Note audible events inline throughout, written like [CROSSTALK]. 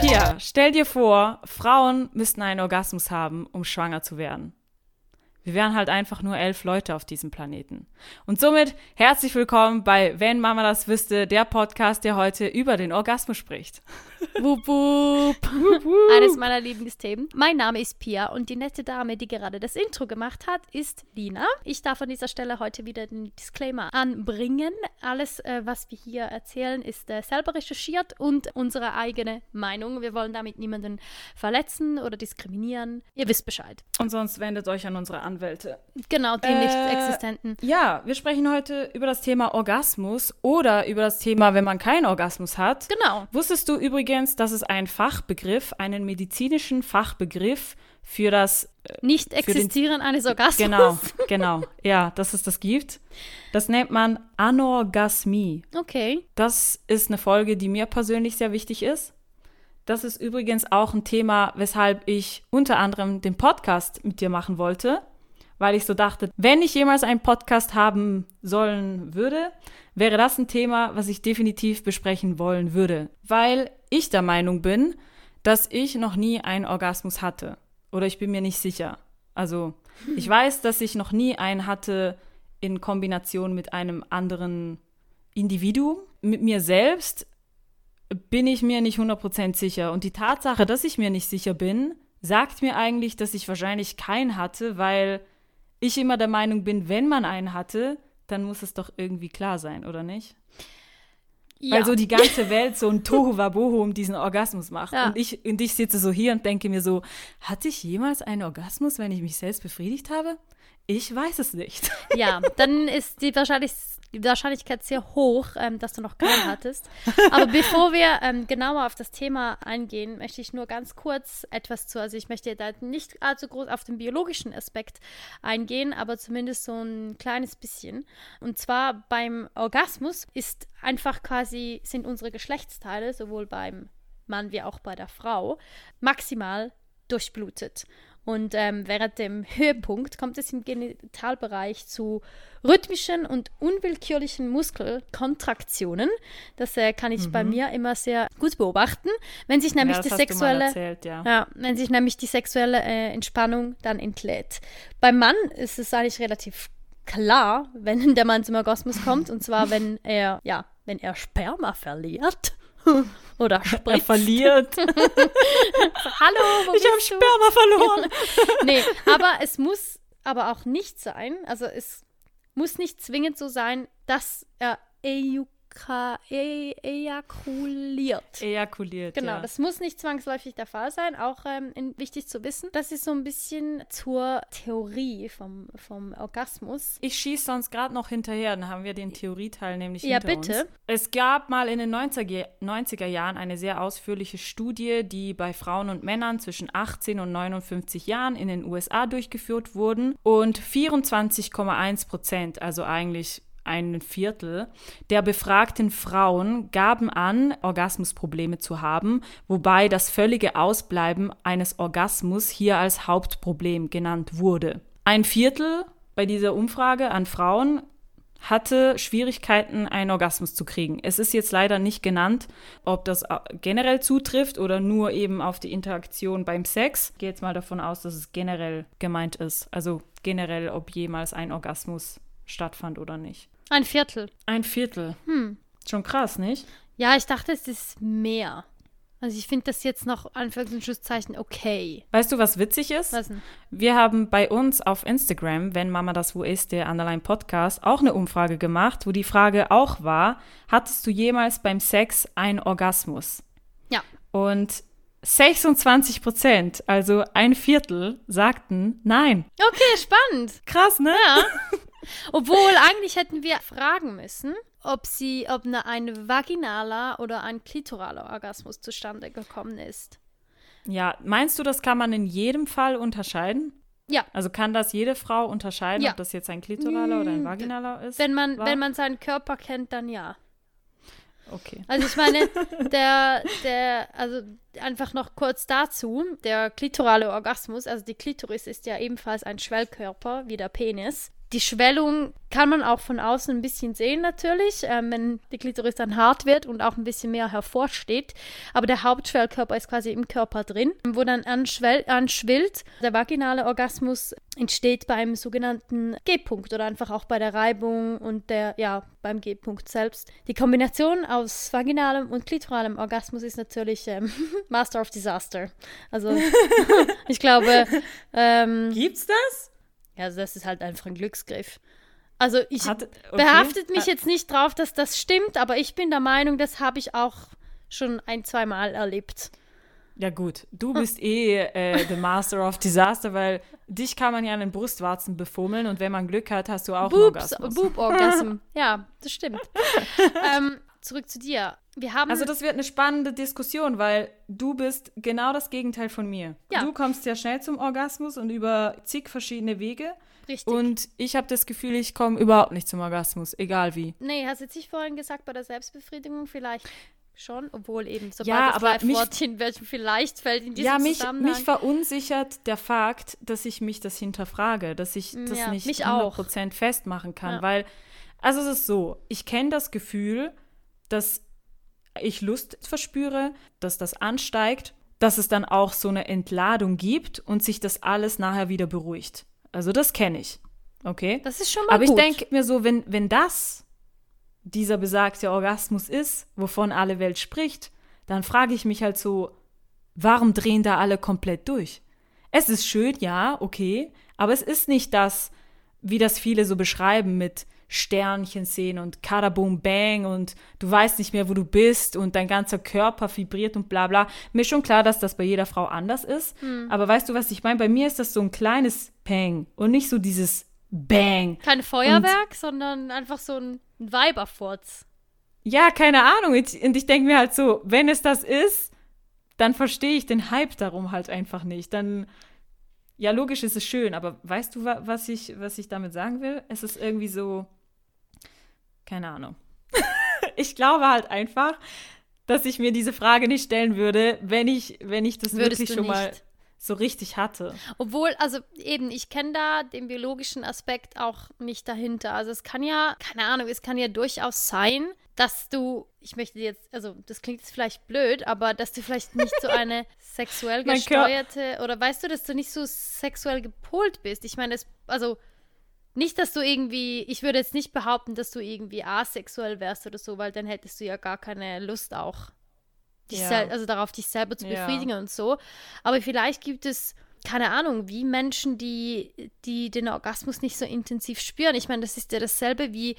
Pia, stell dir vor, Frauen müssten einen Orgasmus haben, um schwanger zu werden. Wir wären halt einfach nur elf Leute auf diesem Planeten. Und somit herzlich willkommen bei Wenn Mama das wüsste, der Podcast, der heute über den Orgasmus spricht. [LAUGHS] Wup, wup. Eines meiner Lieblingsthemen. Mein Name ist Pia und die nette Dame, die gerade das Intro gemacht hat, ist Lina. Ich darf an dieser Stelle heute wieder den Disclaimer anbringen. Alles, äh, was wir hier erzählen, ist äh, selber recherchiert und unsere eigene Meinung. Wir wollen damit niemanden verletzen oder diskriminieren. Ihr wisst Bescheid. Und sonst wendet euch an unsere Anwälte. Genau, die Äh, nicht existenten. Ja, wir sprechen heute über das Thema Orgasmus oder über das Thema, wenn man keinen Orgasmus hat. Genau. Wusstest du übrigens, dass es einen Fachbegriff, einen medizinischen Fachbegriff für das Nicht den- existieren eines Orgasmus. Genau, [LAUGHS] genau. Ja, dass es das gibt. Das nennt man Anorgasmie. Okay. Das ist eine Folge, die mir persönlich sehr wichtig ist. Das ist übrigens auch ein Thema, weshalb ich unter anderem den Podcast mit dir machen wollte, weil ich so dachte, wenn ich jemals einen Podcast haben sollen würde, wäre das ein Thema, was ich definitiv besprechen wollen würde, weil ich der Meinung bin, dass ich noch nie einen Orgasmus hatte oder ich bin mir nicht sicher. Also, ich weiß, dass ich noch nie einen hatte in Kombination mit einem anderen Individuum. Mit mir selbst bin ich mir nicht 100% sicher. Und die Tatsache, dass ich mir nicht sicher bin, sagt mir eigentlich, dass ich wahrscheinlich keinen hatte, weil ich immer der Meinung bin, wenn man einen hatte, dann muss es doch irgendwie klar sein, oder nicht? Ja. Weil so die ganze Welt so ein Tohuwabohu um diesen Orgasmus macht. Ja. Und, ich, und ich sitze so hier und denke mir so, hatte ich jemals einen Orgasmus, wenn ich mich selbst befriedigt habe? Ich weiß es nicht. [LAUGHS] Ja, dann ist die, Wahrscheinlich die Wahrscheinlichkeit sehr hoch, ähm, dass du noch keinen hattest. Aber [LAUGHS] bevor wir ähm, genauer auf das Thema eingehen, möchte ich nur ganz kurz etwas zu, also ich möchte da nicht allzu groß auf den biologischen Aspekt eingehen, aber zumindest so ein kleines bisschen. Und zwar beim Orgasmus ist einfach quasi, sind unsere Geschlechtsteile, sowohl beim Mann wie auch bei der Frau, maximal durchblutet. Und ähm, während dem Höhepunkt kommt es im Genitalbereich zu rhythmischen und unwillkürlichen Muskelkontraktionen. Das äh, kann ich bei mir immer sehr gut beobachten. Wenn sich nämlich ja, die sexuelle erzählt, ja. ja, wenn sich nämlich die sexuelle äh, Entspannung dann entlädt. Beim Mann ist es eigentlich relativ klar, wenn [LAUGHS] der Mann zum Orgasmus kommt, und zwar wenn er, ja, wenn er Sperma verliert [LAUGHS] oder Er spritzt. verliert. [LAUGHS] Hallo, wo Ich habe? Sperma verloren. [LAUGHS] Nee, aber es muss aber auch nicht sein, also es muss nicht zwingend so sein, dass er ejuka, e ejakuliert. Ejakuliert. Genau, ja. das muss nicht zwangsläufig der Fall sein, auch ähm, in, wichtig zu wissen. Das ist so ein bisschen zur Theorie vom, vom Orgasmus. Ich schieße sonst gerade noch hinterher, dann haben wir den Theorieteil nämlich Ja, hinter bitte. uns. Es gab mal in den 90er, 90er Jahren eine sehr ausführliche Studie, die bei Frauen und Männern zwischen 18 und 59 Jahren in den USA durchgeführt wurden und 24,1 Prozent, also eigentlich ein Viertel der befragten Frauen gaben an, Orgasmusprobleme zu haben, wobei das völlige Ausbleiben eines Orgasmus hier als Hauptproblem genannt wurde. Ein Viertel bei dieser Umfrage an Frauen hatte Schwierigkeiten, einen Orgasmus zu kriegen. Es ist jetzt leider nicht genannt, ob das äh, generell zutrifft oder nur eben auf die Interaktion beim Sex. Ich gehe jetzt mal davon aus, dass es generell gemeint ist. Also generell, ob jemals ein Orgasmus stattfand oder nicht. Ein Viertel. Ein Viertel. Hm. Schon krass, nicht? Ja, ich dachte, es ist mehr. Also ich finde das jetzt noch Anführungs- und Schlusszeichen okay. Weißt du, was witzig ist? Was denn? Wir haben bei uns auf Instagram, wenn Mama das wo ist, der Underline Podcast, auch eine Umfrage gemacht, wo die Frage auch war, hattest du jemals beim Sex einen Orgasmus? Ja. Und 26 Prozent, also ein Viertel, sagten nein. Okay, spannend. Krass, ne? Ja. [LAUGHS] Obwohl, eigentlich hätten wir fragen müssen, ob sie, ob eine, ein vaginaler oder ein klitoraler Orgasmus zustande gekommen ist. Ja, meinst du, das kann man in jedem Fall unterscheiden? Ja. Also kann das jede Frau unterscheiden, Ja. ob das jetzt ein klitoraler oder ein Mm, vaginaler ist? Wenn man, War- wenn man seinen Körper kennt, dann ja. Okay. Also ich meine, [LAUGHS] der, der, also einfach noch kurz dazu, der klitorale Orgasmus, also die Klitoris ist ja ebenfalls ein Schwellkörper wie der Penis. Die Schwellung kann man auch von außen ein bisschen sehen natürlich, ähm, wenn die Klitoris dann hart wird und auch ein bisschen mehr hervorsteht. Aber der Hauptschwellkörper ist quasi im Körper drin, wo dann anschwell, anschwillt. Der vaginale Orgasmus entsteht beim sogenannten G-Punkt oder einfach auch bei der Reibung und der, ja, beim G-Punkt selbst. Die Kombination aus vaginalem und klitoralem Orgasmus ist natürlich ähm, [LAUGHS] Master of Disaster. Also [LAUGHS] [LAUGHS] ich glaube. Ähm, Gibt's das? Ja, also das ist halt einfach ein Glücksgriff. Also ich Hat, okay. behaftet mich jetzt nicht drauf, dass das stimmt, aber ich bin der Meinung, das habe ich auch schon ein, zwei Mal erlebt. Ja gut, du bist eh äh, the Master of Disaster, weil dich kann man ja an den Brustwarzen befummeln und wenn man Glück hat, hast du auch Boobs, einen Orgasmus. Boob-Orgasm, [LAUGHS] ja, das stimmt. ähm, zurück zu dir. Wir haben also das wird eine spannende Diskussion, weil du bist genau das Gegenteil von mir. Ja. Du kommst ja schnell zum Orgasmus und über zig verschiedene Wege. Richtig. Und ich habe das Gefühl, ich komme überhaupt nicht zum Orgasmus, egal wie. Nee, hast du jetzt nicht vorhin gesagt, bei der Selbstbefriedigung vielleicht schon, obwohl eben sobald ja, das aber mich, Wortchen vielleicht fällt in diesem ja, mich, Zusammenhang. mich verunsichert der Fakt, dass ich mich das hinterfrage, dass ich das ja, nicht 100% auch. festmachen kann, ja. weil also es ist so, ich kenne das Gefühl, dass ich Lust verspüre, dass das ansteigt, dass es dann auch so eine Entladung gibt und sich das alles nachher wieder beruhigt. Also das kenne ich. Okay? Das ist schon mal Aber gut. ich denke mir so, wenn, wenn das dieser besagte Orgasmus ist, wovon alle Welt spricht, dann frage ich mich halt so, warum drehen da alle komplett durch? Es ist schön, ja, okay, aber es ist nicht das, wie das viele so beschreiben mit Sternchen sehen und Kadaboom Bang und du weißt nicht mehr, wo du bist und dein ganzer Körper vibriert und bla bla. Mir ist schon klar, dass das bei jeder Frau anders ist. Hm. Aber weißt du, was ich meine? Bei mir ist das so ein kleines Pang und nicht so dieses Bang. Kein Feuerwerk, und, sondern einfach so ein Weiberfurz. Ja, keine Ahnung. Und ich denke mir halt so, wenn es das ist, dann verstehe ich den Hype darum halt einfach nicht. Dann ja, logisch ist es schön, aber weißt du, was ich, was ich damit sagen will? Es ist irgendwie so, keine Ahnung. [LAUGHS] ich glaube halt einfach, dass ich mir diese Frage nicht stellen würde, wenn ich, wenn ich das Würdest wirklich schon nicht. mal so richtig hatte. Obwohl, also eben, ich kenne da den biologischen Aspekt auch nicht dahinter. Also es kann ja, keine Ahnung, es kann ja durchaus sein, dass du, ich möchte jetzt, also das klingt jetzt vielleicht blöd, aber dass du vielleicht nicht so eine [LAUGHS] sexuell gesteuerte oder weißt du, dass du nicht so sexuell gepolt bist. Ich meine, es, also nicht, dass du irgendwie, ich würde jetzt nicht behaupten, dass du irgendwie asexuell wärst oder so, weil dann hättest du ja gar keine Lust auch, dich ja. also darauf dich selber zu befriedigen ja. und so. Aber vielleicht gibt es, keine Ahnung, wie Menschen, die, die den Orgasmus nicht so intensiv spüren. Ich meine, das ist ja dasselbe wie,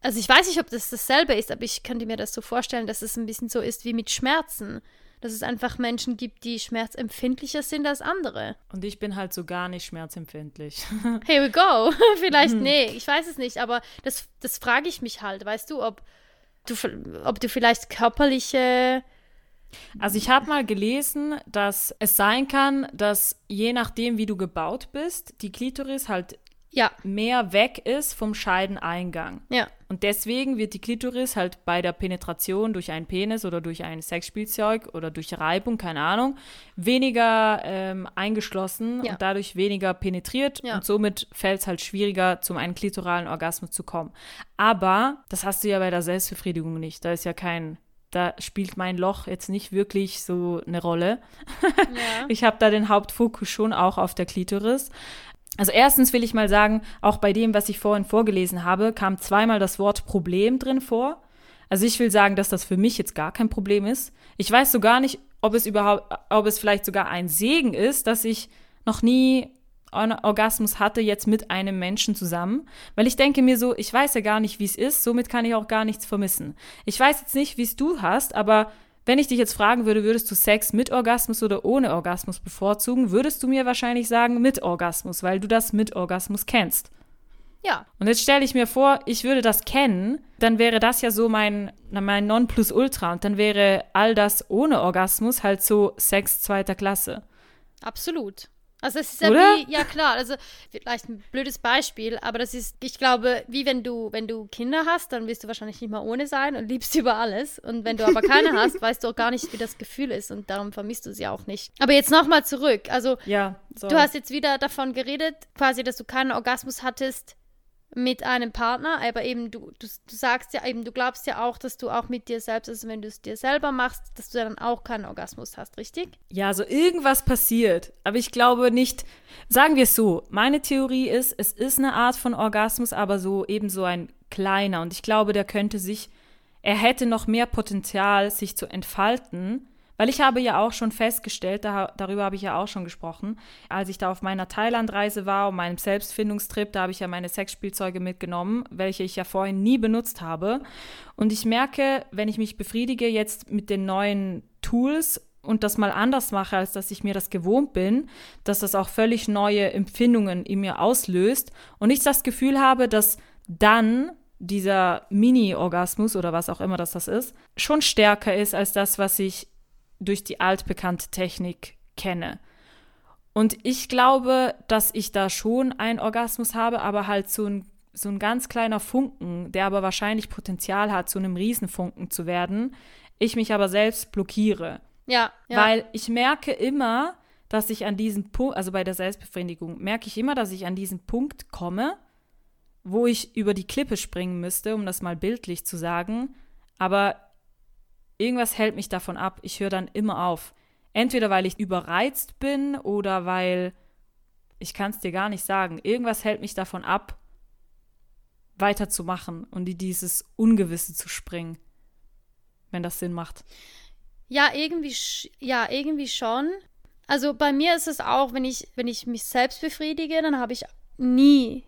also ich weiß nicht, ob das dasselbe ist, aber ich könnte mir das so vorstellen, dass es ein bisschen so ist wie mit Schmerzen dass es einfach Menschen gibt, die schmerzempfindlicher sind als andere. Und ich bin halt so gar nicht schmerzempfindlich. [LAUGHS] Here we go. [LAUGHS] Vielleicht, hm. nee, ich weiß es nicht, aber das, das frage ich mich halt, weißt du, ob du, ob du vielleicht körperliche also ich habe mal gelesen, dass es sein kann, dass je nachdem, wie du gebaut bist, die Klitoris halt ja. mehr weg ist vom Scheideneingang. Ja. Und deswegen wird die Klitoris halt bei der Penetration durch einen Penis oder durch ein Sexspielzeug oder durch Reibung, keine Ahnung, weniger ähm, eingeschlossen ja. und dadurch weniger penetriert ja. und somit fällt es halt schwieriger, zum einen klitoralen Orgasmus zu kommen. Aber das hast du ja bei der Selbstbefriedigung nicht. Da ist ja kein da spielt mein Loch jetzt nicht wirklich so eine Rolle. Ja. [LAUGHS] Ich habe da den Hauptfokus schon auch auf der Klitoris. Also erstens will ich mal sagen, auch bei dem, was ich vorhin vorgelesen habe, kam zweimal das Wort Problem drin vor. Also ich will sagen, dass das für mich jetzt gar kein Problem ist. Ich weiß so gar nicht, ob es überhaupt, ob es vielleicht sogar ein Segen ist, dass ich noch nie einen Orgasmus hatte jetzt mit einem Menschen zusammen, weil ich denke mir so, ich weiß ja gar nicht, wie es ist, somit kann ich auch gar nichts vermissen. Ich weiß jetzt nicht, wie es du hast, aber wenn ich dich jetzt fragen würde, würdest du Sex mit Orgasmus oder ohne Orgasmus bevorzugen, würdest du mir wahrscheinlich sagen mit Orgasmus, weil du das mit Orgasmus kennst. Ja. Und jetzt stelle ich mir vor, ich würde das kennen, dann wäre das ja so mein, mein Nonplusultra und dann wäre all das ohne Orgasmus halt so Sex zweiter Klasse. Absolut. Also es ist ja Oder? wie, ja klar, also vielleicht ein blödes Beispiel, aber das ist, ich glaube, wie wenn du, wenn du Kinder hast, dann wirst du wahrscheinlich nicht mal ohne sein und liebst über alles. Und wenn du aber keine [LAUGHS] hast, weißt du auch gar nicht, wie das Gefühl ist und darum vermisst du sie auch nicht. Aber jetzt nochmal zurück. Also Ja, so. du hast jetzt wieder davon geredet, quasi, dass du keinen Orgasmus hattest mit einem Partner, aber eben du, du, du sagst ja eben, du glaubst ja auch, dass du auch mit dir selbst, also wenn du es dir selber machst, dass du dann auch keinen Orgasmus hast, richtig? Ja, so irgendwas passiert. Aber ich glaube nicht, sagen wir es so, meine Theorie ist, es ist eine Art von Orgasmus, aber so eben so ein kleiner. Und ich glaube, der könnte sich, er hätte noch mehr Potenzial, sich zu entfalten. Weil ich habe ja auch schon festgestellt, da, darüber habe ich ja auch schon gesprochen, als ich da auf meiner Thailandreise war, und meinem Selbstfindungstrip, da habe ich ja meine Sexspielzeuge mitgenommen, welche ich ja vorhin nie benutzt habe. Und ich merke, wenn ich mich befriedige jetzt mit den neuen Tools und das mal anders mache, als dass ich mir das gewohnt bin, dass das auch völlig neue Empfindungen in mir auslöst und ich das Gefühl habe, dass dann dieser Mini-Orgasmus oder was auch immer das, das ist, schon stärker ist als das, was ich durch die altbekannte Technik kenne. Und ich glaube, dass ich da schon einen Orgasmus habe, aber halt so ein, so ein ganz kleiner Funken, der aber wahrscheinlich Potenzial hat, zu einem Riesenfunken zu werden. Ich mich aber selbst blockiere. Ja, ja. Weil ich merke immer, dass ich an diesen Punkt, also bei der Selbstbefriedigung, merke ich immer, dass ich an diesen Punkt komme, wo ich über die Klippe springen müsste, um das mal bildlich zu sagen. Aber irgendwas hält mich davon ab. Ich höre dann immer auf. Entweder weil ich überreizt bin oder weil ich kann es dir gar nicht sagen. Irgendwas hält mich davon ab, weiterzumachen und in dieses Ungewisse zu springen. Wenn das Sinn macht. Ja, irgendwie, ja, irgendwie schon. Also bei mir ist es auch, wenn ich, wenn ich mich selbst befriedige, dann habe ich nie,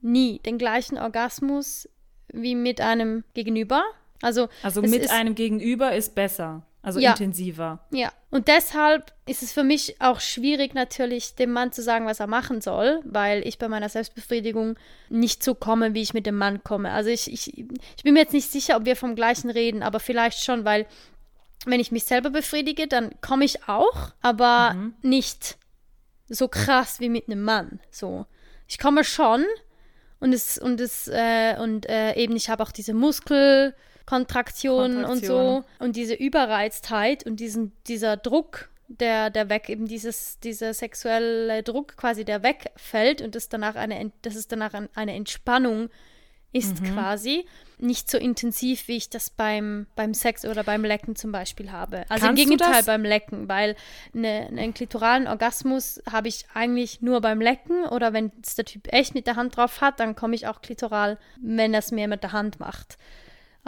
nie den gleichen Orgasmus wie mit einem Gegenüber. Also, Also mit ist, einem Gegenüber ist besser, also Ja. intensiver. Ja, und deshalb ist es für mich auch schwierig, natürlich dem Mann zu sagen, was er machen soll, weil ich bei meiner Selbstbefriedigung nicht so komme, wie ich mit dem Mann komme. Also ich, ich, ich bin mir jetzt nicht sicher, ob wir vom gleichen reden, aber vielleicht schon, weil wenn ich mich selber befriedige, dann komme ich auch, aber nicht so krass wie mit einem Mann. So, ich komme schon und es und es äh, und äh, eben ich habe auch diese Muskelkontraktionen und so Kontraktion. und diese Überreiztheit und diesen dieser Druck, der der weg eben dieses dieser sexuelle Druck quasi der wegfällt und das danach eine das ist danach ein, eine Entspannung ist quasi nicht so intensiv, wie ich das beim, beim Sex oder beim Lecken zum Beispiel habe. Also Kannst im Gegenteil beim Lecken, weil ne, einen klitoralen Orgasmus habe ich eigentlich nur beim Lecken oder wenn es der Typ echt mit der Hand drauf hat, dann komme ich auch klitoral, wenn er es mir mit der Hand macht.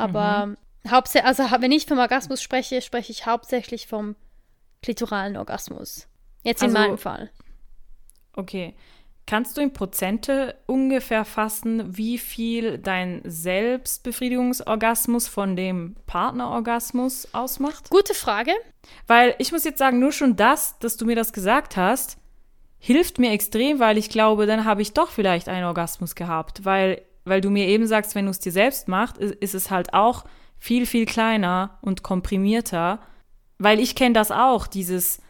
Aber Mhm. hauptsächlich, also wenn ich vom Orgasmus spreche, spreche ich hauptsächlich vom klitoralen Orgasmus. Jetzt in Also- meinem Fall. Okay. Kannst du in Prozente ungefähr fassen, wie viel dein Selbstbefriedigungsorgasmus von dem Partnerorgasmus ausmacht? Gute Frage. Weil ich muss jetzt sagen, nur schon das, dass du mir das gesagt hast, hilft mir extrem, weil ich glaube, dann habe ich doch vielleicht einen Orgasmus gehabt. Weil, weil du mir eben sagst, wenn du es dir selbst machst, ist, ist es halt auch viel, viel kleiner und komprimierter. Weil ich kenne das auch, dieses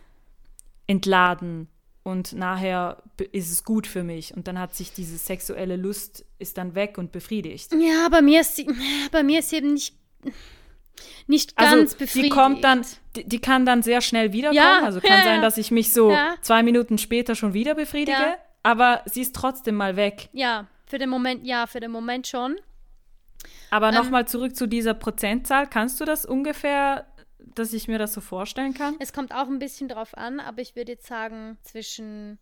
Entladen und nachher ist es gut für mich und dann hat sich diese sexuelle Lust ist dann weg und befriedigt. Ja, bei mir ist sie, bei mir ist sie eben nicht, nicht Also ganz die befriedigt. kommt dann, die, die kann dann sehr schnell wiederkommen. Ja, also kann ja, sein, dass ich mich so Ja. zwei Minuten später schon wieder befriedige, aber sie ist trotzdem mal weg. Ja, für den Moment, ja, für den Moment schon. Aber Ähm. nochmal zurück zu dieser Prozentzahl. Kannst du das ungefähr, dass ich mir das so vorstellen kann? Es kommt auch ein bisschen drauf an, aber ich würde jetzt sagen, zwischen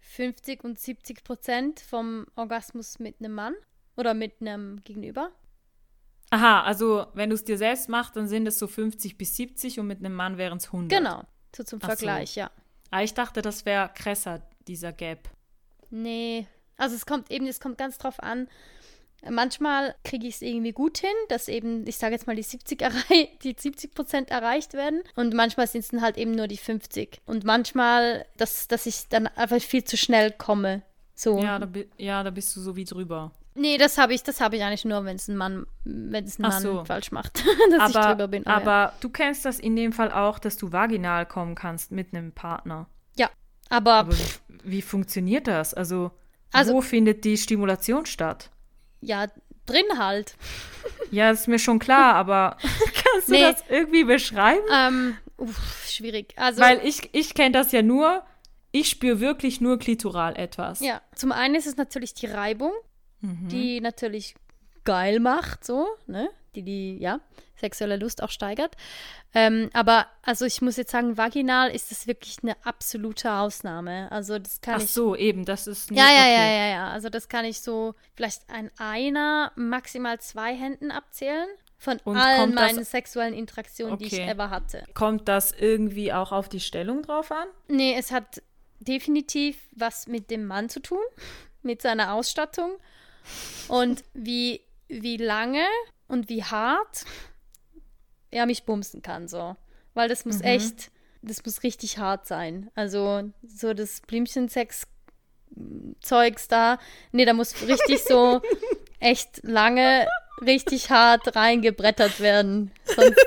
50 und 70 Prozent vom Orgasmus mit einem Mann oder mit einem Gegenüber. Aha, also wenn du es dir selbst machst, dann sind es so 50 bis 70 und mit einem Mann wären es 100. Genau, so zum Ach so. Vergleich, ja. Ah, ich dachte, das wäre krasser, dieser Gap. Nee, also es kommt eben, es kommt ganz drauf an. Manchmal kriege ich es irgendwie gut hin, dass eben, ich sage jetzt mal, die 70, errei [LAUGHS] die 70 Prozent erreicht werden. Und manchmal sind es dann halt eben nur die 50. Und manchmal, dass, dass ich dann einfach viel zu schnell komme. So. Ja, da, ja, da bist du so wie drüber. Nee, das habe ich, das habe ich eigentlich nur, wenn es ein Mann, wenn es ein Mann so. falsch macht, [LAUGHS] dass ich aber, drüber bin. Oh, ja. aber du kennst das in dem Fall auch, dass du vaginal kommen kannst mit einem Partner. Ja. Aber, Aber wie, wie funktioniert das? Also, Also- wo findet die Stimulation statt? ja, drin halt. Ja, ist mir schon klar, aber [LAUGHS] kannst du Nee. das irgendwie beschreiben? Ähm, uff, schwierig. Also, Weil ich, ich kenne das ja nur, ich spüre wirklich nur klitoral etwas. ja, zum einen ist es natürlich die Reibung, Mhm. die natürlich geil macht, so, ne? Die die, ja, sexuelle Lust auch steigert. Ähm, aber, also ich muss jetzt sagen, vaginal ist das wirklich eine absolute Ausnahme. Also das kann Ach ich so, eben, das ist nicht Ja, ja, okay. ja, ja, ja. Also das kann ich so vielleicht an einer, maximal zwei Händen abzählen. Von Und allen kommt das- meinen sexuellen Interaktionen, die ich Okay. ever hatte. Kommt das irgendwie auch auf die Stellung drauf an? Nee, es hat definitiv was mit dem Mann zu tun, [LAUGHS] mit seiner Ausstattung und wie, wie lange und wie hart er mich bumsen kann, so. Weil das muss echt, das muss richtig hart sein. Also so das Blümchensex-Zeugs da, nee, da muss richtig so [LAUGHS] echt lange, richtig hart reingebrettert werden. Sonst,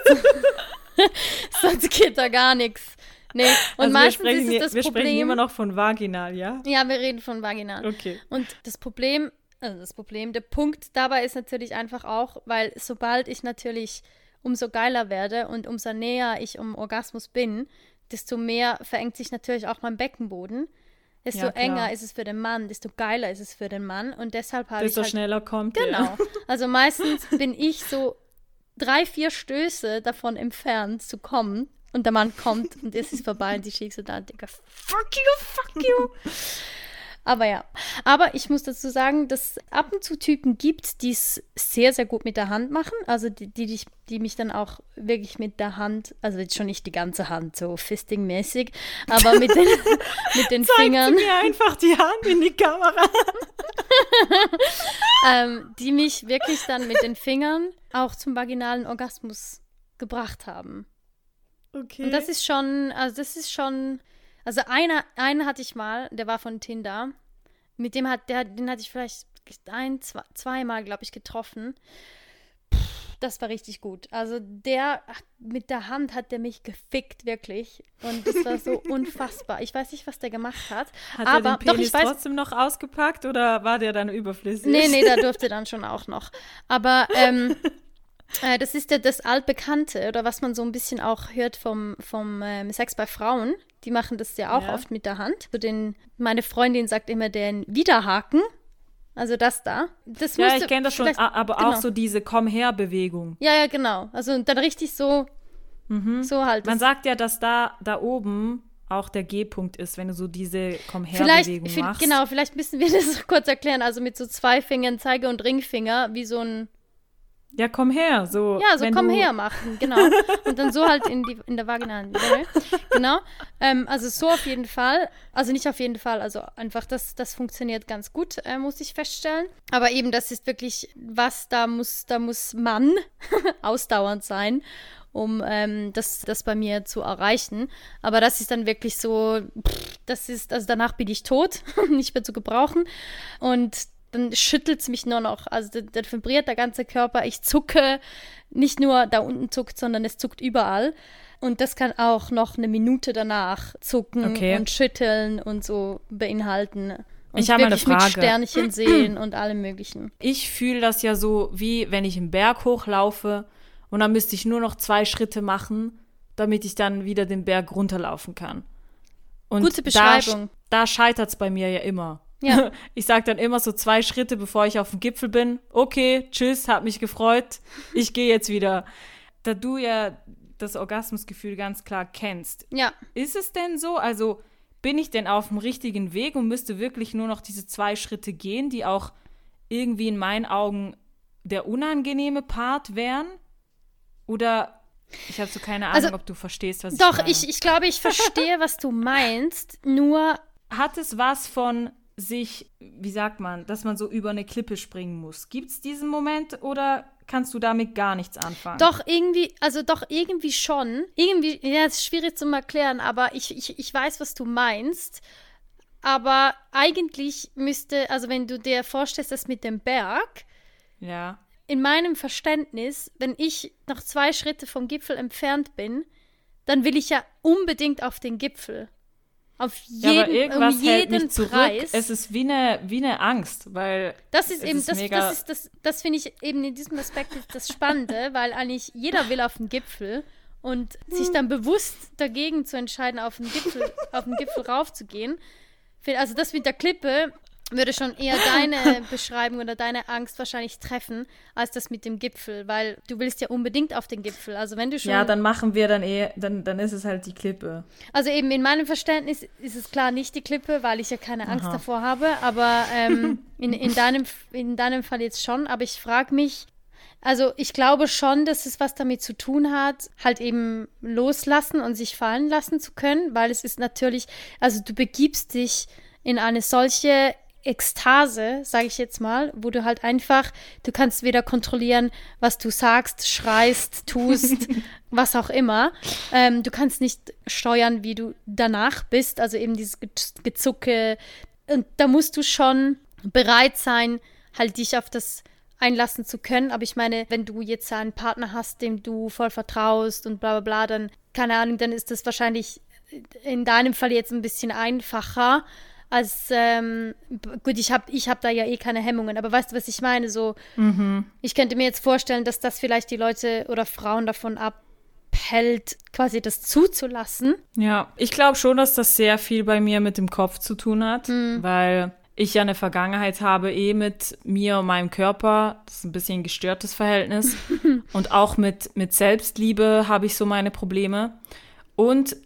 [LAUGHS] sonst geht da gar nichts. Nee, und Also meistens wir sprechen, ist es das wir sprechen Problem. immer noch von vaginal, ja? Ja, wir reden von vaginal. Okay. Und das Problem, also das Problem, der Punkt dabei ist natürlich einfach auch, weil sobald ich natürlich umso geiler werde und umso näher ich um Orgasmus bin, desto mehr verengt sich natürlich auch mein Beckenboden. Desto Ja, enger ist es für den Mann, desto geiler ist es für den Mann. Und deshalb habe ich Desto halt schneller kommt Genau. der. [LAUGHS] Also meistens bin ich so drei, vier Stöße davon entfernt zu kommen. Und der Mann kommt und es ist vorbei und die schickst so da und denke, fuck you, fuck you. [LAUGHS] Aber ja. Aber ich muss dazu sagen, dass es ab und zu Typen gibt, die es sehr, sehr gut mit der Hand machen. Also die, die, die mich dann auch wirklich mit der Hand, also jetzt schon nicht die ganze Hand, so Fisting-mäßig, aber mit den, [LAUGHS] mit den Fingern. mir einfach die Hand in die Kamera. [LAUGHS] ähm, die mich wirklich dann mit den Fingern auch zum vaginalen Orgasmus gebracht haben. Okay. Und das ist schon, also das ist schon, also einer, einen hatte ich mal, der war von Tinder. Mit dem hat, der, den hatte ich vielleicht ein, zwei, zweimal, glaube ich, getroffen. Pff, Das war richtig gut. Also der ach, mit der Hand hat der mich gefickt, wirklich. Und das war so [LAUGHS] unfassbar. Ich weiß nicht, was der gemacht hat. Hat aber er den doch, Penis ich weiß, trotzdem noch ausgepackt oder war der dann überflüssig? Nee, nee, da [LAUGHS] durfte dann schon auch noch. Aber ähm, [LAUGHS] äh, das ist ja das Altbekannte oder was man so ein bisschen auch hört vom, vom ähm, Sex bei Frauen. Die machen das ja auch Ja. oft mit der Hand. So den, meine Freundin sagt immer den Widerhaken. Also das da. Das Ja, ich kenne das schon, aber genau. auch so diese Komm-her-Bewegung. Ja, ja, genau. Also dann richtig so, so halt. Man sagt ja, dass da, da oben auch der G-Punkt ist, wenn du so diese Vielleicht, Komm-her-Bewegung vi- machst. genau, vielleicht müssen wir [LAUGHS] das kurz erklären. Also mit so zwei Fingern, Zeige- und Ringfinger, wie so ein Ja, komm her. So, Ja, so komm her machen, genau. Und dann so halt in, die, in der Höhle. Genau. Ähm, also so auf jeden Fall. Also nicht auf jeden Fall, also einfach, das, das funktioniert ganz gut, äh, muss ich feststellen. Aber eben, das ist wirklich was, da muss, da muss Mann [LAUGHS] ausdauernd sein, um ähm, das, das bei mir zu erreichen. Aber das ist dann wirklich so, pff, das ist, also danach bin ich tot, [LAUGHS] nicht mehr zu gebrauchen. Und dann schüttelt es mich nur noch. Also dann, dann vibriert der ganze Körper. Ich zucke. Nicht nur da unten zuckt, sondern es zuckt überall. Und das kann auch noch eine Minute danach zucken Okay. und schütteln und so beinhalten. Und Ich habe eine wirklich mit Frage. Sternchen sehen und allem möglichen. Ich fühle das ja so, wie wenn ich einen Berg hochlaufe und dann müsste ich nur noch zwei Schritte machen, damit ich dann wieder den Berg runterlaufen kann. Und Gute Da, Beschreibung. da scheitert es bei mir ja immer. Ja. [LAUGHS] Ich sage dann immer so zwei Schritte, bevor ich auf dem Gipfel bin. Okay, tschüss, hat mich gefreut. Ich gehe jetzt wieder. Da du ja das Orgasmusgefühl ganz klar kennst, Ja. ist es denn so? Also bin ich denn auf dem richtigen Weg und müsste wirklich nur noch diese zwei Schritte gehen, die auch irgendwie in meinen Augen der unangenehme Part wären? Oder ich habe so keine Ahnung, Also, ob du verstehst, was Doch, ich meine. ich, ich glaube, ich verstehe, was du meinst. Nur, Hat es was von sich, wie sagt man, dass man so über eine Klippe springen muss? Gibt es diesen Moment oder kannst du damit gar nichts anfangen? doch irgendwie, also doch irgendwie schon. Irgendwie, ja, es ist schwierig zu erklären, aber ich, ich, ich weiß, was du meinst. Aber eigentlich müsste, also wenn du dir vorstellst, das mit dem Berg, Ja. in meinem Verständnis, wenn ich noch zwei Schritte vom Gipfel entfernt bin, dann will ich ja unbedingt auf den Gipfel. Auf jeden, ja, aber irgendwas um hält jeden mich zurück. Preis. Es ist wie eine, wie eine Angst, weil Das ist Es eben, ist das, das ist das, das finde ich eben in diesem Aspekt das Spannende, [LAUGHS] weil eigentlich jeder will auf den Gipfel und sich dann bewusst dagegen zu entscheiden, auf den Gipfel, auf den Gipfel raufzugehen. Also das mit der Klippe würde schon eher deine [LAUGHS] Beschreibung oder deine Angst wahrscheinlich treffen, als das mit dem Gipfel, weil du willst ja unbedingt auf den Gipfel. Also wenn du schon ja, dann machen wir dann eh, dann, dann ist es halt die Klippe. also eben in meinem Verständnis ist es klar nicht die Klippe, weil ich ja keine Angst Aha. davor habe, aber ähm, [LAUGHS] in, in, deinem, in deinem Fall jetzt schon. Aber ich frage mich, also ich glaube schon, dass es was damit zu tun hat, halt eben loslassen und sich fallen lassen zu können, weil es ist natürlich, also du begibst dich in eine solche Ekstase, sage ich jetzt mal, wo du halt einfach, du kannst weder kontrollieren, was du sagst, schreist, tust, [LAUGHS] was auch immer. Ähm, du kannst nicht steuern, wie du danach bist, also eben dieses Ge- Gezucke. Und da musst du schon bereit sein, halt dich auf das einlassen zu können. Aber ich meine, wenn du jetzt einen Partner hast, dem du voll vertraust und bla bla bla, dann, keine Ahnung, dann ist das wahrscheinlich in deinem Fall jetzt ein bisschen einfacher. Als, ähm, gut, ich habe ich hab da ja eh keine Hemmungen, aber weißt du, was ich meine? So, ich könnte mir jetzt vorstellen, dass das vielleicht die Leute oder Frauen davon abhält, quasi das zuzulassen. Ja, ich glaube schon, dass das sehr viel bei mir mit dem Kopf zu tun hat, weil ich ja eine Vergangenheit habe, eh mit mir und meinem Körper. Das ist ein bisschen ein gestörtes Verhältnis. [LAUGHS] und auch mit, mit Selbstliebe habe ich so meine Probleme. Und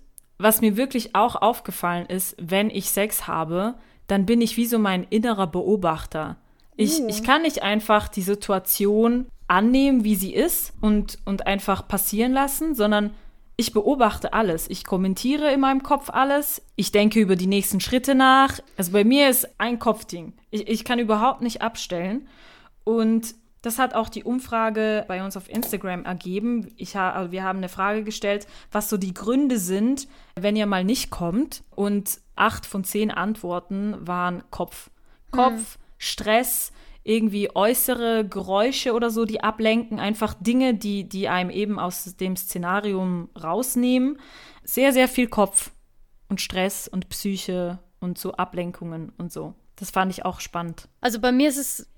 was mir wirklich auch aufgefallen ist, wenn ich Sex habe, dann bin ich wie so mein innerer Beobachter. Ich, Uh. ich kann nicht einfach die Situation annehmen, wie sie ist und, und einfach passieren lassen, sondern ich beobachte alles. Ich kommentiere in meinem Kopf alles. Ich denke über die nächsten Schritte nach. Also bei mir ist ein Kopfding. Ich, ich kann überhaupt nicht abstellen. Und das hat auch die Umfrage bei uns auf Instagram ergeben. Ich ha also wir haben eine Frage gestellt, was so die Gründe sind, wenn ihr mal nicht kommt. Und acht von zehn Antworten waren Kopf. Kopf, Stress, irgendwie äußere Geräusche oder so, die ablenken. Einfach Dinge, die, die einem eben aus dem Szenarium rausnehmen. Sehr, sehr viel Kopf und Stress und Psyche und so Ablenkungen und so. Das fand ich auch spannend. Also bei mir ist es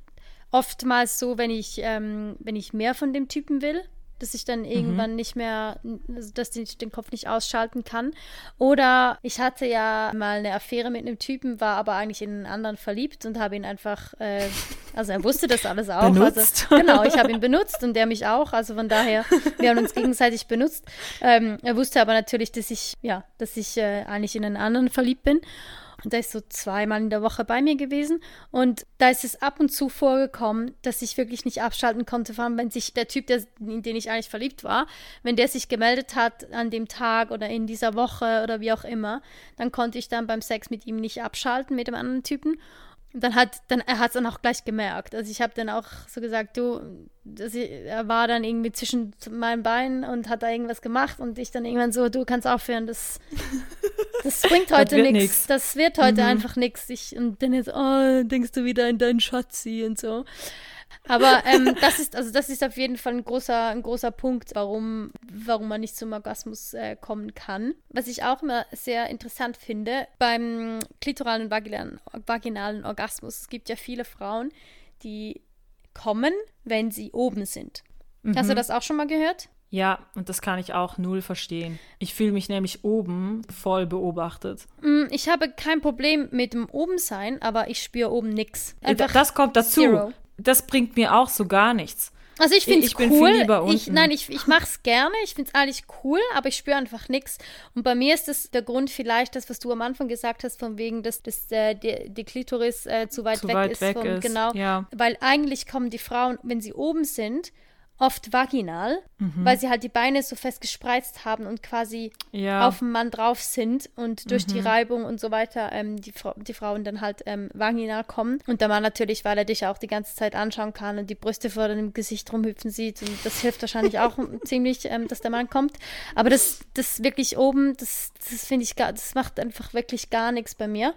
oftmals so, wenn ich, ähm, wenn ich mehr von dem Typen will, dass ich dann irgendwann nicht mehr, also dass ich den Kopf nicht ausschalten kann. Oder ich hatte ja mal eine Affäre mit einem Typen, war aber eigentlich in einen anderen verliebt und habe ihn einfach, äh, also er wusste das alles auch. Benutzt. Also, genau, ich habe ihn benutzt und der mich auch. Also von daher, wir haben uns gegenseitig benutzt. Ähm, er wusste aber natürlich, dass ich, ja, dass ich äh, eigentlich in einen anderen verliebt bin. Der ist so zweimal in der Woche bei mir gewesen. Und da ist es ab und zu vorgekommen, dass ich wirklich nicht abschalten konnte, vor allem wenn sich der Typ, der, in den ich eigentlich verliebt war, wenn der sich gemeldet hat an dem Tag oder in dieser Woche oder wie auch immer, dann konnte ich dann beim Sex mit ihm nicht abschalten, mit dem anderen Typen. Und dann hat, dann, er hat es dann auch gleich gemerkt. Also ich habe dann auch so gesagt, du, ich, er war dann irgendwie zwischen meinen Beinen und hat da irgendwas gemacht und ich dann irgendwann so, du kannst aufhören, das, [LAUGHS] das bringt heute nichts. Das wird heute einfach nichts. Ich, und dann jetzt, oh, denkst du wieder in deinen Schatzi und so. Aber ähm, [LAUGHS] das ist, also das ist auf jeden Fall ein großer, ein großer Punkt, warum, warum man nicht zum Orgasmus äh, kommen kann. Was ich auch immer sehr interessant finde, beim klitoralen und vaginalen, vaginalen Orgasmus, es gibt ja viele Frauen, die kommen, wenn sie oben sind. Hast du das auch schon mal gehört? Ja, und das kann ich auch null verstehen. Ich fühle mich nämlich oben voll beobachtet. Mm, Ich habe kein Problem mit dem Obensein, aber ich spüre oben nichts. Einfach das kommt dazu. zero. Das bringt mir auch so gar nichts. Also ich finde es Ich bin viel cool. lieber ich, unten. nein, ich, ich mache es gerne. Ich finde es eigentlich cool, aber ich spüre einfach nichts. Und bei mir ist das der Grund vielleicht, das, was du am Anfang gesagt hast, von wegen, dass, dass äh, die, die Klitoris äh, zu weit Zu weg weit ist. weg vom, ist, Genau. ja. Weil eigentlich kommen die Frauen, wenn sie oben sind, oft vaginal, Mhm. weil sie halt die Beine so fest gespreizt haben und quasi Ja. auf dem Mann drauf sind und durch Mhm. die Reibung und so weiter ähm, die, die Frauen dann halt ähm, vaginal kommen. Und der Mann natürlich, weil er dich auch die ganze Zeit anschauen kann und die Brüste vor deinem Gesicht rumhüpfen sieht. Und das hilft wahrscheinlich auch [LAUGHS] ziemlich, ähm, dass der Mann kommt. Aber das, das wirklich oben, das, das finde ich gar, das macht einfach wirklich gar nichts bei mir.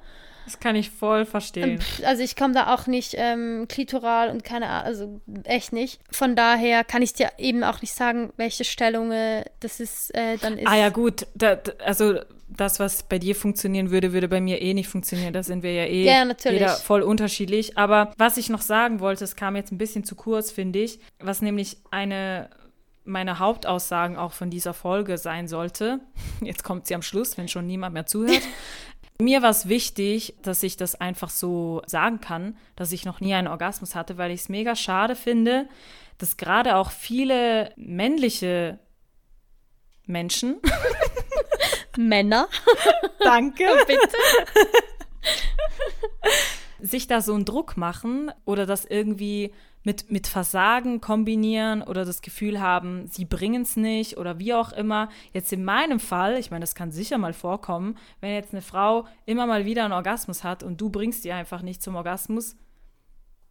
Das kann ich voll verstehen. Also ich komme da auch nicht ähm, klitoral und keine Ahnung, also echt nicht. Von daher kann ich dir eben auch nicht sagen, welche Stellung das ist, äh, dann ist. Ah ja gut, da, also das, was bei dir funktionieren würde, würde bei mir eh nicht funktionieren. Da sind wir ja eh ja, jeder voll unterschiedlich. Aber was ich noch sagen wollte, es kam jetzt ein bisschen zu kurz, finde ich, was nämlich eine meiner Hauptaussagen auch von dieser Folge sein sollte. [LAUGHS] Jetzt kommt sie am Schluss, wenn schon niemand mehr zuhört. Mir war es wichtig, dass ich das einfach so sagen kann, dass ich noch nie einen Orgasmus hatte, weil ich es mega schade finde, dass gerade auch viele männliche Menschen [LAUGHS] Männer. [LAUGHS] Danke. [LAUGHS] Bitte. sich da so einen Druck machen oder das irgendwie mit, mit Versagen kombinieren oder das Gefühl haben, sie bringen es nicht oder wie auch immer. Jetzt in meinem Fall, ich meine, das kann sicher mal vorkommen, wenn jetzt eine Frau immer mal wieder einen Orgasmus hat und du bringst die einfach nicht zum Orgasmus,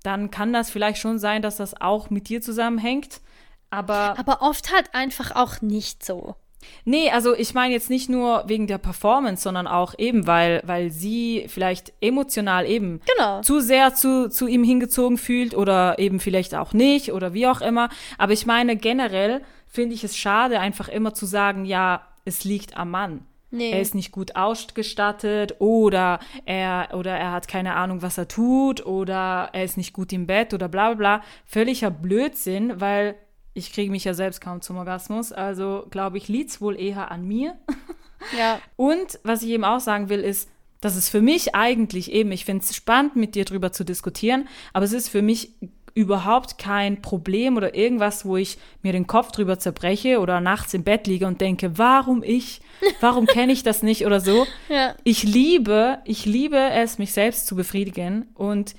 dann kann das vielleicht schon sein, dass das auch mit dir zusammenhängt. Aber, aber oft halt einfach auch nicht so. Nee, also ich meine jetzt nicht nur wegen der Performance, sondern auch eben, weil, weil sie vielleicht emotional eben genau. zu sehr zu, zu ihm hingezogen fühlt oder eben vielleicht auch nicht oder wie auch immer. Aber ich meine, generell finde ich es schade, einfach immer zu sagen, ja, es liegt am Mann. Nee. Er ist nicht gut ausgestattet oder er, oder er hat keine Ahnung, was er tut oder er ist nicht gut im Bett oder bla bla bla. Völliger Blödsinn, weil ich kriege mich ja selbst kaum zum Orgasmus, also glaube ich, liegt es wohl eher an mir. [LAUGHS] Ja. Und was ich eben auch sagen will, ist, dass es für mich eigentlich eben, ich finde es spannend, mit dir drüber zu diskutieren, aber es ist für mich überhaupt kein Problem oder irgendwas, wo ich mir den Kopf drüber zerbreche oder nachts im Bett liege und denke, warum ich, warum kenne ich das nicht oder so. [LAUGHS] Ja. Ich liebe, ich liebe es, mich selbst zu befriedigen und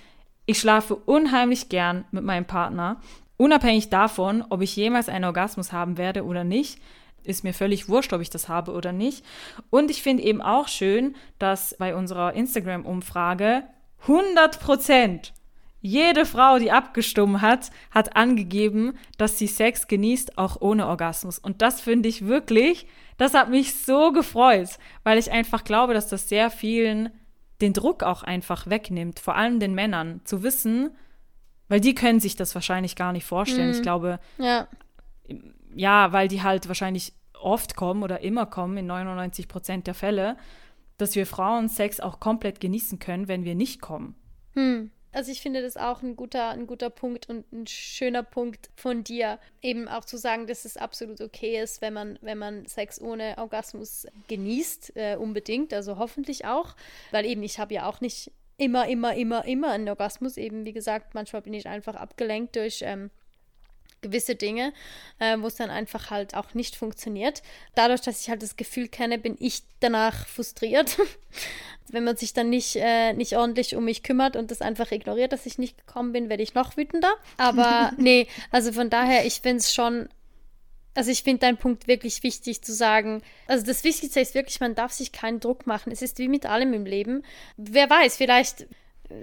ich schlafe unheimlich gern mit meinem Partner Unabhängig davon, ob ich jemals einen Orgasmus haben werde oder nicht, ist mir völlig wurscht, ob ich das habe oder nicht. Und ich finde eben auch schön, dass bei unserer Instagram-Umfrage 100 Prozent jede Frau, die abgestimmt hat, hat angegeben, dass sie Sex genießt, auch ohne Orgasmus. Und das finde ich wirklich, das hat mich so gefreut, weil ich einfach glaube, dass das sehr vielen den Druck auch einfach wegnimmt, vor allem den Männern, zu wissen, weil die können sich das wahrscheinlich gar nicht vorstellen. Mhm. Ich glaube, ja. ja, weil die halt wahrscheinlich oft kommen oder immer kommen, in 99 Prozent der Fälle, dass wir Frauen Sex auch komplett genießen können, wenn wir nicht kommen. Hm. Also ich finde das auch ein guter, ein guter Punkt und ein schöner Punkt von dir, eben auch zu sagen, dass es absolut okay ist, wenn man, wenn man Sex ohne Orgasmus genießt, äh, unbedingt, also hoffentlich auch, weil eben ich habe ja auch nicht immer, immer, immer, immer einen Orgasmus. Eben, wie gesagt, manchmal bin ich einfach abgelenkt durch ähm, gewisse Dinge, äh, wo es dann einfach halt auch nicht funktioniert. Dadurch, dass ich halt das Gefühl kenne, bin ich danach frustriert. [LAUGHS] Wenn man sich dann nicht, äh, nicht ordentlich um mich kümmert und das einfach ignoriert, dass ich nicht gekommen bin, werde ich noch wütender. Aber [LAUGHS] nee, also von daher, ich finde es schon also ich finde deinen Punkt wirklich wichtig zu sagen. Also das Wichtigste ist wirklich, man darf sich keinen Druck machen. Es ist wie mit allem im Leben. Wer weiß, vielleicht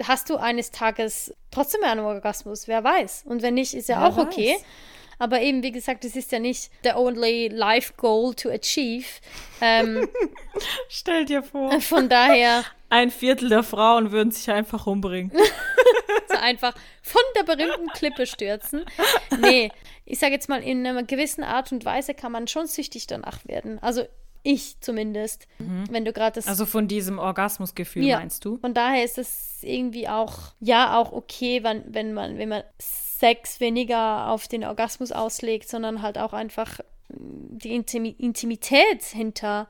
hast du eines Tages trotzdem einen Orgasmus. Wer weiß. Und wenn nicht, ist ja wer auch okay. Weiß. Aber eben, wie gesagt, es ist ja nicht the only life goal to achieve. Ähm, [LAUGHS] Stell dir vor. [LAUGHS] Von daher. Ein Viertel der Frauen würden sich einfach umbringen. [LAUGHS] so einfach von der berühmten Klippe stürzen. Nee, ich sage jetzt mal, in einer gewissen Art und Weise kann man schon süchtig danach werden. Also ich zumindest, mhm. wenn du gerade das. Also von diesem Orgasmusgefühl ja. meinst du? Von daher ist es irgendwie auch, ja, auch okay, wenn, wenn man, wenn man Sex weniger auf den Orgasmus auslegt, sondern halt auch einfach die Intimität hinter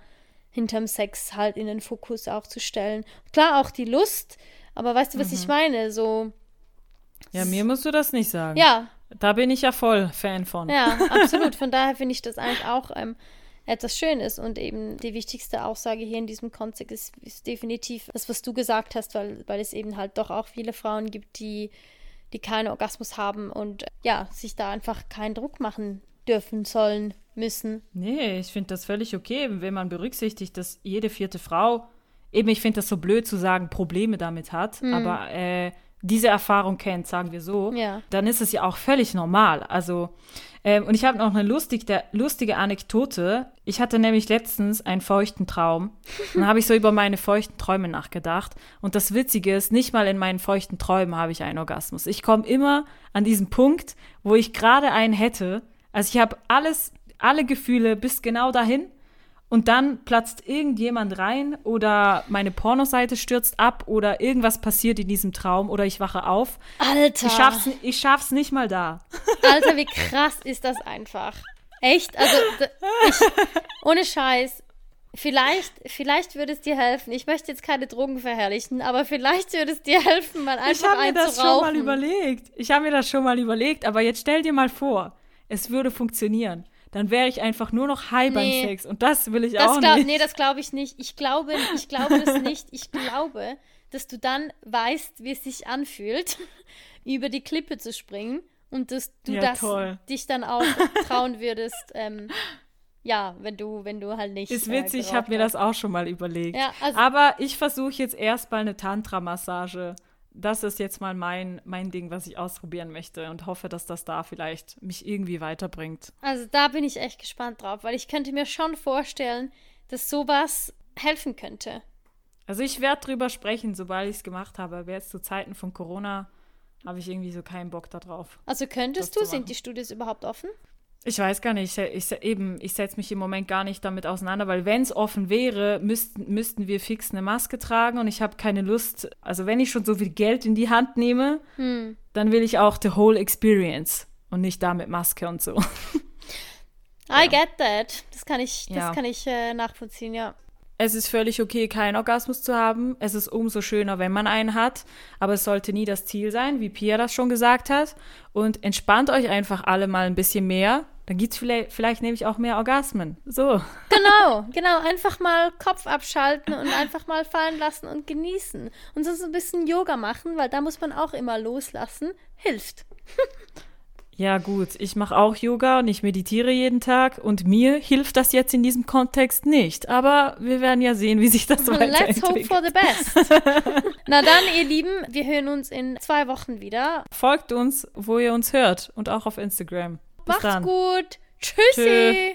hinterm Sex halt in den Fokus auch zu stellen. Klar, auch die Lust, aber weißt du, was mhm. ich meine? So. Ja, mir musst du das nicht sagen. Ja, da bin ich ja voll Fan von. Ja, [LAUGHS] absolut. Von daher finde ich das eigentlich auch ähm, etwas Schönes. Und eben die wichtigste Aussage hier in diesem Kontext ist, ist, definitiv das, was du gesagt hast, weil, weil es eben halt doch auch viele Frauen gibt, die, die keinen Orgasmus haben und ja, sich da einfach keinen Druck machen dürfen, sollen, müssen. Nee, ich finde das völlig okay, wenn man berücksichtigt, dass jede vierte Frau, eben ich finde das so blöd zu sagen, Probleme damit hat, mhm. aber äh, diese Erfahrung kennt, sagen wir so, Ja. dann ist es ja auch völlig normal. Also, ähm, und ich habe noch eine lustige, lustige Anekdote. Ich hatte nämlich letztens einen feuchten Traum. Und dann habe ich so über meine feuchten Träume nachgedacht. Und das Witzige ist, nicht mal in meinen feuchten Träumen habe ich einen Orgasmus. Ich komme immer an diesen Punkt, wo ich gerade einen hätte. Also ich habe alles, alle Gefühle bis genau dahin. Und dann platzt irgendjemand rein oder meine Pornoseite stürzt ab oder irgendwas passiert in diesem Traum oder ich wache auf. Alter. Ich schaff's, ich schaff's nicht mal da. Alter, wie krass ist das einfach. Echt? Also, ich, ohne Scheiß. Vielleicht, vielleicht würde es dir helfen. Ich möchte jetzt keine Drogen verherrlichen, aber vielleicht würde es dir helfen, mal Ich einfach habe mir das schon mal überlegt. Ich habe mir das schon mal überlegt, aber jetzt stell dir mal vor, es würde funktionieren. Dann wäre ich einfach nur noch high Nee. beim Sex und das will ich Das auch glaub, nicht. nee, das glaube ich nicht. Ich glaube, ich glaube das nicht. Ich glaube, dass du dann weißt, wie es sich anfühlt, [LAUGHS] über die Klippe zu springen und dass du Ja, das toll. dich dann auch trauen würdest. Ähm, ja, wenn du, wenn du halt nicht. ist äh, witzig, ich geraucht habe mir das auch schon mal überlegt. Ja, also- aber ich versuche jetzt erstmal eine Tantra-Massage. Das ist jetzt mal mein, mein Ding, was ich ausprobieren möchte und hoffe, dass das da vielleicht mich irgendwie weiterbringt. Also da bin ich echt gespannt drauf, weil ich könnte mir schon vorstellen, dass sowas helfen könnte. Also ich werde drüber sprechen, sobald ich es gemacht habe. Aber jetzt zu Zeiten von Corona habe ich irgendwie so keinen Bock darauf. Also könntest du, sind die Studios überhaupt offen? Ich weiß gar nicht, ich, ich, eben, ich setze mich im Moment gar nicht damit auseinander, weil wenn es offen wäre, müssten, müssten wir fix eine Maske tragen und ich habe keine Lust, also wenn ich schon so viel Geld in die Hand nehme, Hm. dann will ich auch the whole experience und nicht da mit Maske und so. [LAUGHS] I get that. Das kann ich, das Ja. kann ich äh, nachvollziehen, ja. Es ist völlig okay, keinen Orgasmus zu haben. Es ist umso schöner, wenn man einen hat. Aber es sollte nie das Ziel sein, wie Pia das schon gesagt hat. Und entspannt euch einfach alle mal ein bisschen mehr. Dann gibt es vielleicht, vielleicht nämlich auch mehr Orgasmen. So. [LAUGHS] Genau, genau. Einfach mal Kopf abschalten und einfach mal fallen lassen und genießen. Und sonst ein bisschen Yoga machen, weil da muss man auch immer loslassen. Hilft. Ja, gut, ich mache auch Yoga und ich meditiere jeden Tag und mir hilft das jetzt in diesem Kontext nicht. Aber wir werden ja sehen, wie sich das [LAUGHS] Let's hope weiterentwickelt. for the best. [LAUGHS] Na dann, ihr Lieben, wir hören uns in zwei Wochen wieder. Folgt uns, wo ihr uns hört und auch auf Instagram. Bis Macht's dann. gut. Tschüssi. Tschö.